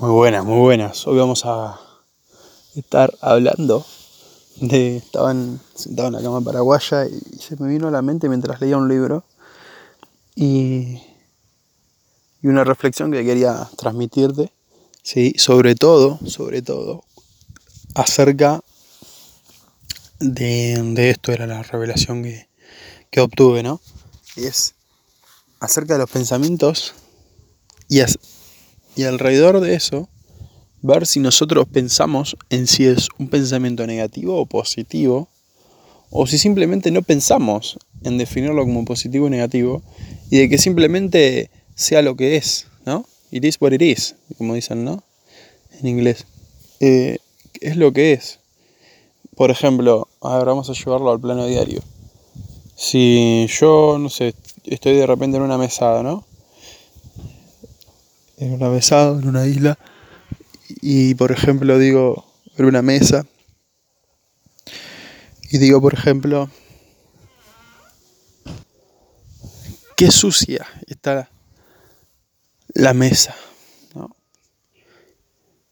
Muy buenas, muy buenas. Hoy vamos a estar hablando de. Estaban sentado en la cama paraguaya y se me vino a la mente mientras leía un libro y, y una reflexión que quería transmitirte, ¿sí? sobre todo, sobre todo, acerca de, de esto, era la revelación que, que obtuve, ¿no? Y es acerca de los pensamientos y, as- y alrededor de eso, ver si nosotros pensamos en si es un pensamiento negativo o positivo, o si simplemente no pensamos en definirlo como positivo o negativo, y de que simplemente sea lo que es, ¿no? It is what it is, como dicen, ¿no? En inglés. Eh, es lo que es. Por ejemplo, a ver, vamos a llevarlo al plano diario. Si yo, no sé, estoy de repente en una mesada, ¿no? Mesada, en una isla, y por ejemplo digo, en una mesa, y digo, por ejemplo, qué sucia está la mesa.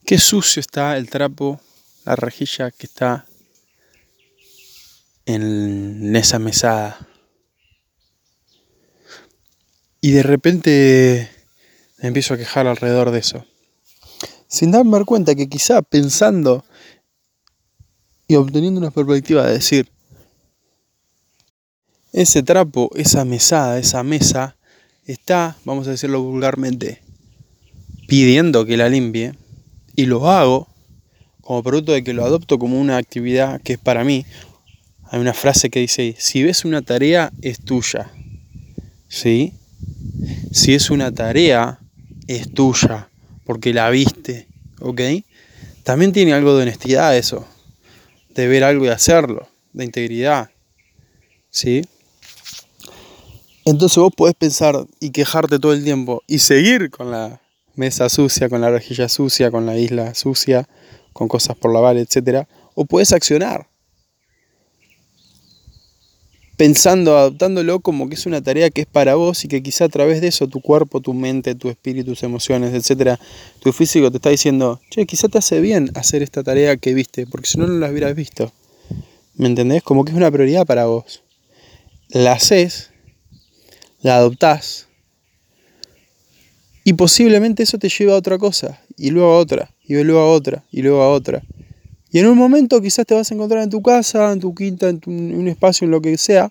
Qué sucio está el trapo, la rejilla que está en esa mesada. Y de repente empiezo a quejar alrededor de eso. Sin darme cuenta que quizá pensando y obteniendo una perspectiva de decir, ese trapo, esa mesada, esa mesa, está, vamos a decirlo vulgarmente, pidiendo que la limpie, y lo hago como producto de que lo adopto como una actividad que es para mí. Hay una frase que dice, si ves una tarea, es tuya. ¿Sí? Si es una tarea, es tuya, porque la viste, ¿ok? También tiene algo de honestidad eso, de ver algo y hacerlo, de integridad, ¿sí? Entonces vos podés pensar y quejarte todo el tiempo y seguir con la mesa sucia, con la rejilla sucia, con la isla sucia, con cosas por lavar, etc. O puedes accionar pensando, adoptándolo como que es una tarea que es para vos y que quizá a través de eso tu cuerpo, tu mente, tu espíritu, tus emociones, etcétera, tu físico te está diciendo, che, quizá te hace bien hacer esta tarea que viste, porque si no, no la hubieras visto. ¿Me entendés? Como que es una prioridad para vos. La haces, la adoptás, y posiblemente eso te lleva a otra cosa, y luego a otra, y luego a otra, y luego a otra. Y en un momento quizás te vas a encontrar en tu casa, en tu quinta, en, un espacio, en lo que sea,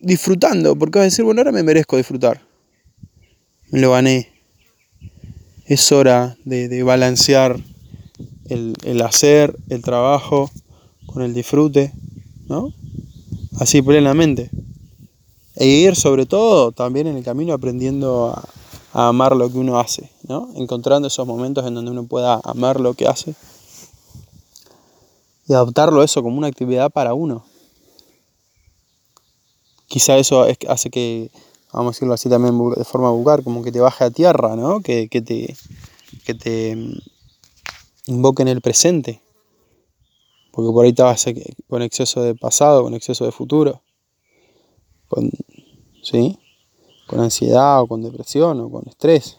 disfrutando, porque vas a decir, bueno, ahora me merezco disfrutar. Me lo gané. Es hora de, balancear el, el, hacer, el trabajo, con el disfrute, ¿no? Así plenamente. E ir sobre todo también en el camino aprendiendo a, a amar lo que uno hace, ¿no? Encontrando esos momentos en donde uno pueda amar lo que hace y adoptarlo eso como una actividad para uno. Quizá eso es, hace que, vamos a decirlo así también de forma vulgar, como que te baje a tierra, ¿no? Que, que te, que te invoque en el presente. Porque por ahí estabas con exceso de pasado, con exceso de futuro, con, ¿sí? con ansiedad o con depresión o con estrés.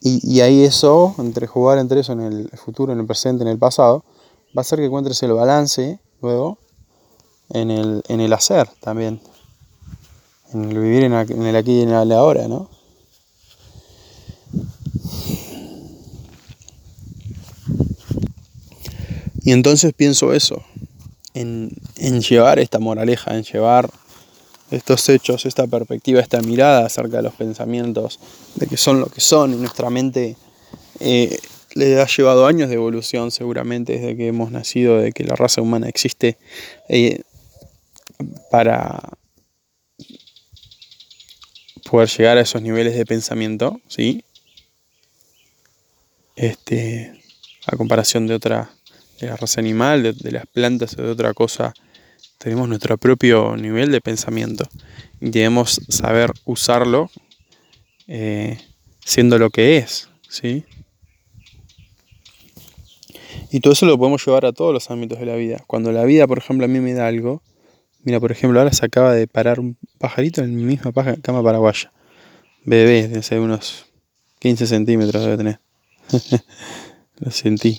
Y, y ahí eso, entre jugar entre eso en el futuro, en el presente, en el pasado, va a hacer que encuentres el balance luego en el, en el hacer también. En el vivir en, el aquí y en el ahora, ¿no? Y entonces pienso eso, en, en llevar esta moraleja, en llevar estos hechos, esta perspectiva, esta mirada acerca de los pensamientos, de que son lo que son, y nuestra mente eh, le ha llevado años de evolución seguramente desde que hemos nacido, de que la raza humana existe eh, para poder llegar a esos niveles de pensamiento, ¿sí? Este, a comparación de otra, de la raza animal, de, las plantas o de otra cosa, tenemos nuestro propio nivel de pensamiento y debemos saber usarlo eh, siendo lo que es, ¿sí? Y todo eso lo podemos llevar a todos los ámbitos de la vida. Cuando la vida, por ejemplo, a mí me da algo, mira, por ejemplo, ahora se acaba de parar un pajarito en mi misma cama paraguaya. Bebé, de unos 15 centímetros debe tener. Lo sentí.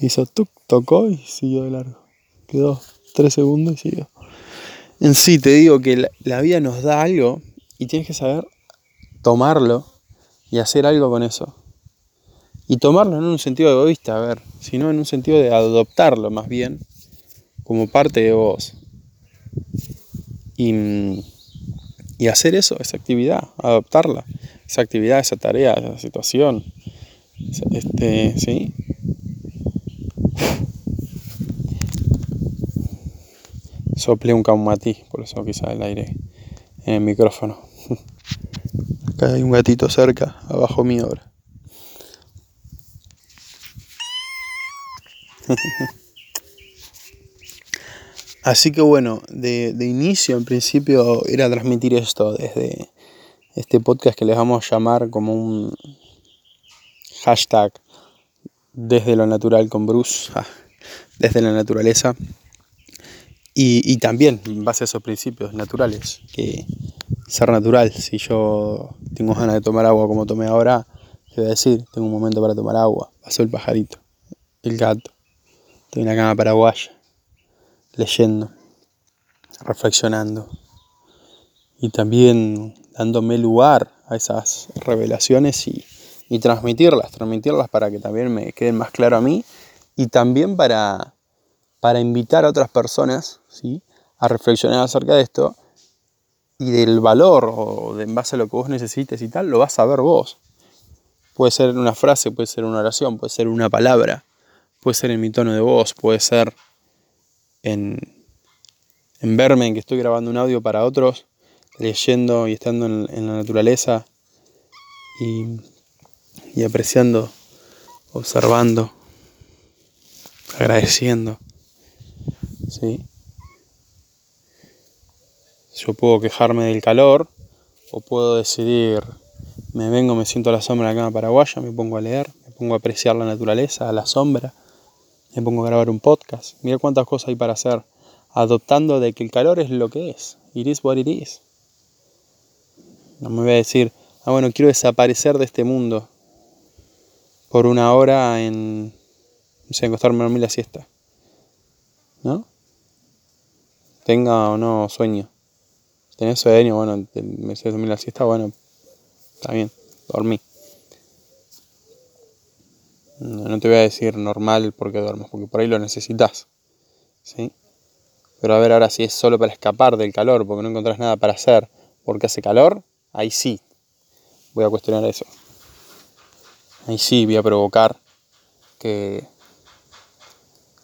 Hizo tuk, tocó y siguió de largo. Quedó tres segundos y siguió. En sí, te digo que la, vida nos da algo y tienes que saber tomarlo y hacer algo con eso. Y tomarlo en un sentido egoísta, a ver, sino en un sentido de adoptarlo más bien como parte de vos. Y, y hacer eso, esa actividad, adoptarla, esa actividad, esa tarea, esa situación. Este, ¿sí? Sople un caumatí, por eso quizá el aire en el micrófono. Acá hay un gatito cerca, abajo mi obra. Así que bueno, de, de, inicio, en principio, era transmitir esto desde este podcast que les vamos a llamar como un hashtag desde lo natural con Bruce, ah, desde la naturaleza. Y, también en base a esos principios naturales, que ser natural, si yo tengo ganas de tomar agua como tomé ahora, te voy a decir, tengo un momento para tomar agua, pasó el pajarito, el gato, en la cama paraguaya, leyendo, reflexionando y también dándome lugar a esas revelaciones y, y transmitirlas, transmitirlas para que también me queden más claro a mí y también para para invitar a otras personas ¿sí? a reflexionar acerca de esto y del valor o de en base a lo que vos necesites y tal, lo vas a ver vos. Puede ser una frase, puede ser una oración, puede ser una palabra, puede ser en mi tono de voz, puede ser en, verme en que estoy grabando un audio para otros, leyendo y estando en, la naturaleza y, y apreciando, observando, agradeciendo. ¿sí? Yo puedo quejarme del calor o puedo decidir, me vengo, me siento a la sombra de la cama paraguaya, me pongo a leer, me pongo a apreciar la naturaleza, a la sombra, me pongo a grabar un podcast. Mira cuántas cosas hay para hacer, adoptando de que el calor es lo que es. It is what it is. No me voy a decir, ah bueno, quiero desaparecer de este mundo por una hora en, no sé, acostarme a dormir la siesta. ¿No? tenga o no sueño. Tenés sueño, bueno, me sé dormir la siesta, bueno, está bien, dormí. No, te voy a decir normal porque duermes, porque por ahí lo necesitas. ¿Sí? Pero a ver, ahora si es solo para escapar del calor, porque no encontrás nada para hacer, porque hace calor, ahí sí voy a cuestionar eso. Ahí sí voy a provocar que,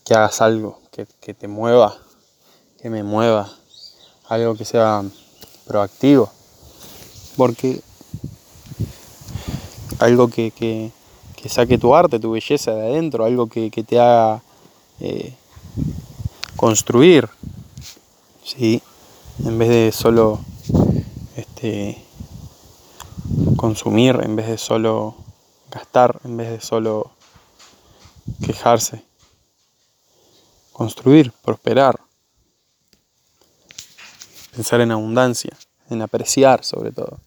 que hagas algo, que, que te mueva que me mueva, algo que sea proactivo, porque algo que, saque tu arte, tu belleza de adentro, algo que, te haga eh, construir, ¿sí? en vez de solo este, consumir, en vez de solo gastar, en vez de solo quejarse. Construir, prosperar pensar en abundancia, en apreciar sobre todo.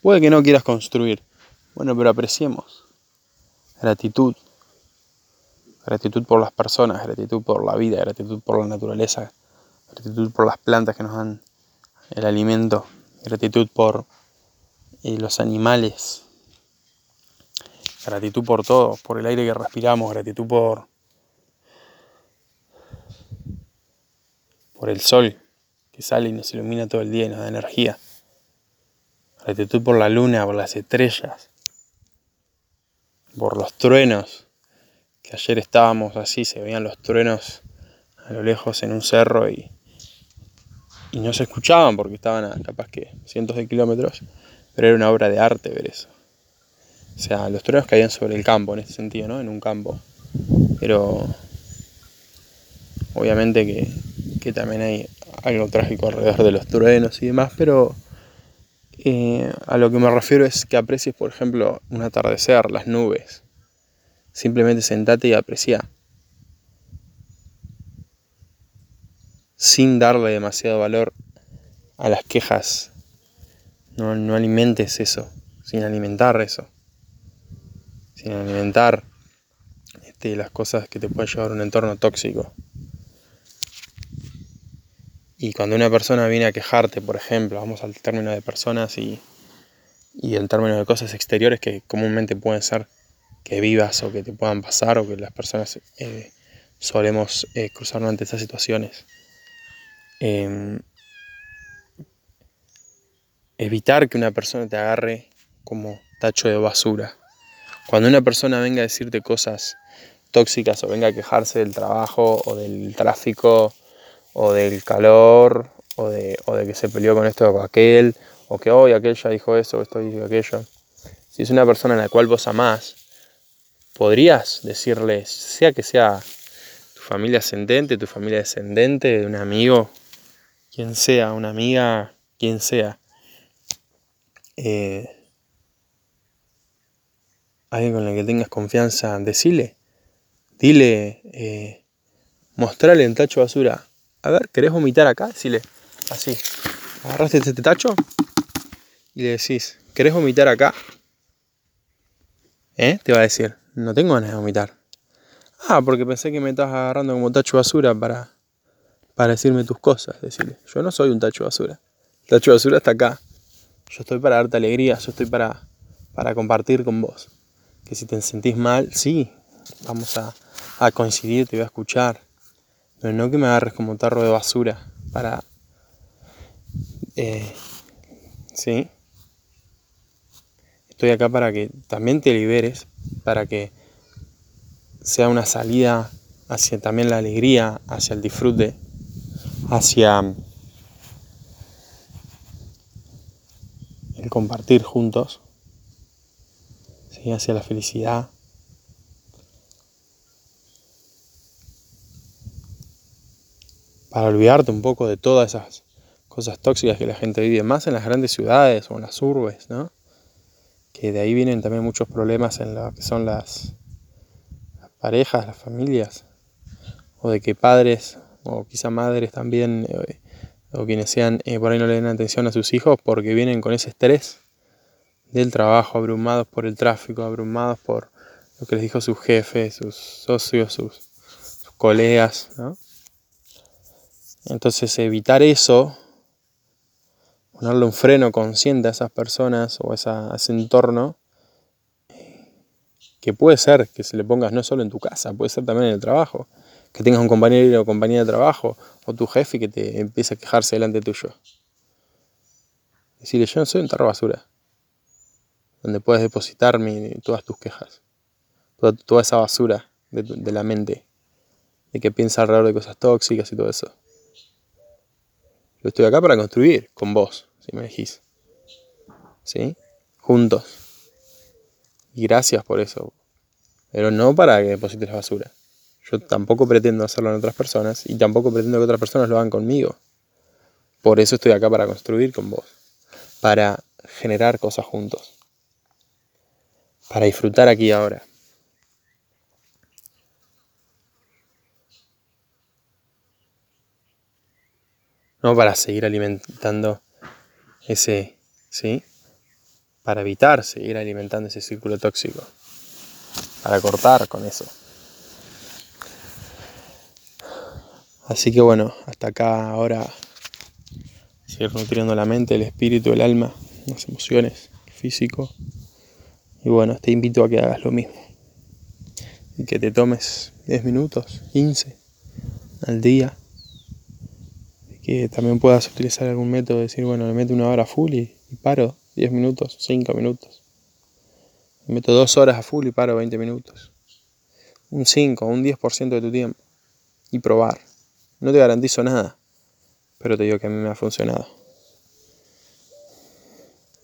Puede que no quieras construir, bueno, pero apreciemos. Gratitud. Gratitud por las personas, gratitud por la vida, gratitud por la naturaleza, gratitud por las plantas que nos dan el alimento, gratitud por eh, los animales, gratitud por todo, por el aire que respiramos, gratitud por, por el sol, sale y nos ilumina todo el día y nos da energía. Gratitud por la luna, por las estrellas, por los truenos, que ayer estábamos así, se veían los truenos a lo lejos en un cerro y, y no se escuchaban porque estaban a capaz que cientos de kilómetros, pero era una obra de arte ver eso. O sea, los truenos caían sobre el campo en ese sentido, ¿no? En un campo. Pero obviamente que, que también hay algo trágico alrededor de los truenos y demás, pero eh, a lo que me refiero es que aprecies, por ejemplo, un atardecer, las nubes. Simplemente sentate y aprecia. Sin darle demasiado valor a las quejas. No, alimentes eso, sin alimentar eso, sin alimentar este, las cosas que te pueden llevar a un entorno tóxico. Y cuando una persona viene a quejarte, por ejemplo, vamos al término de personas y, y el término de cosas exteriores que comúnmente pueden ser que vivas o que te puedan pasar o que las personas eh, solemos eh, cruzarnos ante estas situaciones. Em, evitar que una persona te agarre como tacho de basura. Cuando una persona venga a decirte cosas tóxicas o venga a quejarse del trabajo o del tráfico o del calor, o de, o de que se peleó con esto o aquel, o que hoy aquel ya dijo eso, o esto dijo aquello. Si es una persona en la cual vos amás, podrías decirle, sea que sea tu familia ascendente, tu familia descendente, de un amigo, quien sea, una amiga, quien sea, eh, alguien con el que tengas confianza, decile, dile, eh, mostrarle en tacho basura, a ver, ¿querés vomitar acá? Decile, así. Agarraste este tacho y le decís, ¿querés vomitar acá? ¿Eh? Te va a decir, no tengo ganas de vomitar. Ah, porque pensé que me estás agarrando como tacho basura para, para decirme tus cosas. Decirle, yo no soy un tacho basura. El tacho basura está acá. Yo estoy para darte alegría, yo estoy para, para compartir con vos. Que si te sentís mal, sí, vamos a, a coincidir, te voy a escuchar pero no que me agarres como tarro de basura para... Eh, ¿Sí? Estoy acá para que también te liberes, para que sea una salida hacia también la alegría, hacia el disfrute, hacia el compartir juntos, ¿sí? hacia la felicidad. Para olvidarte un poco de todas esas cosas tóxicas que la gente vive, más en las grandes ciudades o en las urbes, ¿no? Que de ahí vienen también muchos problemas en lo que son las, parejas, las familias, o de que padres o quizá madres también, eh, o quienes sean, eh, por ahí no le den atención a sus hijos porque vienen con ese estrés del trabajo, abrumados por el tráfico, abrumados por lo que les dijo su jefe, sus socios, sus, sus colegas, ¿no? Entonces evitar eso, ponerle un freno consciente a esas personas o a, ese entorno, que puede ser que se le pongas no solo en tu casa, puede ser también en el trabajo, que tengas un compañero o compañera de trabajo o tu jefe que te empiece a quejarse delante tuyo. Decirle, yo no soy un tarro basura, donde puedes depositar todas tus quejas, toda, esa basura de, de la mente, de que piensa alrededor de cosas tóxicas y todo eso. Yo estoy acá para construir con vos, si me dijís. ¿Sí? Juntos. Y gracias por eso. Pero no para que deposites basura. Yo tampoco pretendo hacerlo en otras personas y tampoco pretendo que otras personas lo hagan conmigo. Por eso estoy acá para construir con vos. Para generar cosas juntos. Para disfrutar aquí ahora. No para seguir alimentando ese, ¿sí? Para evitar seguir alimentando ese círculo tóxico, para cortar con eso. Así que bueno, hasta acá ahora seguir nutriendo la mente, el espíritu, el alma, las emociones, el físico. Y bueno, te invito a que hagas lo mismo. Y que te tomes 10 minutos, 15 al día también puedas utilizar algún método, decir, bueno, le meto una hora full y, paro 10 minutos, 5 minutos. Le meto 2 horas a full y paro 20 minutos. Un 5, un 10% de tu tiempo. Y probar. No te garantizo nada, pero te digo que a mí me ha funcionado.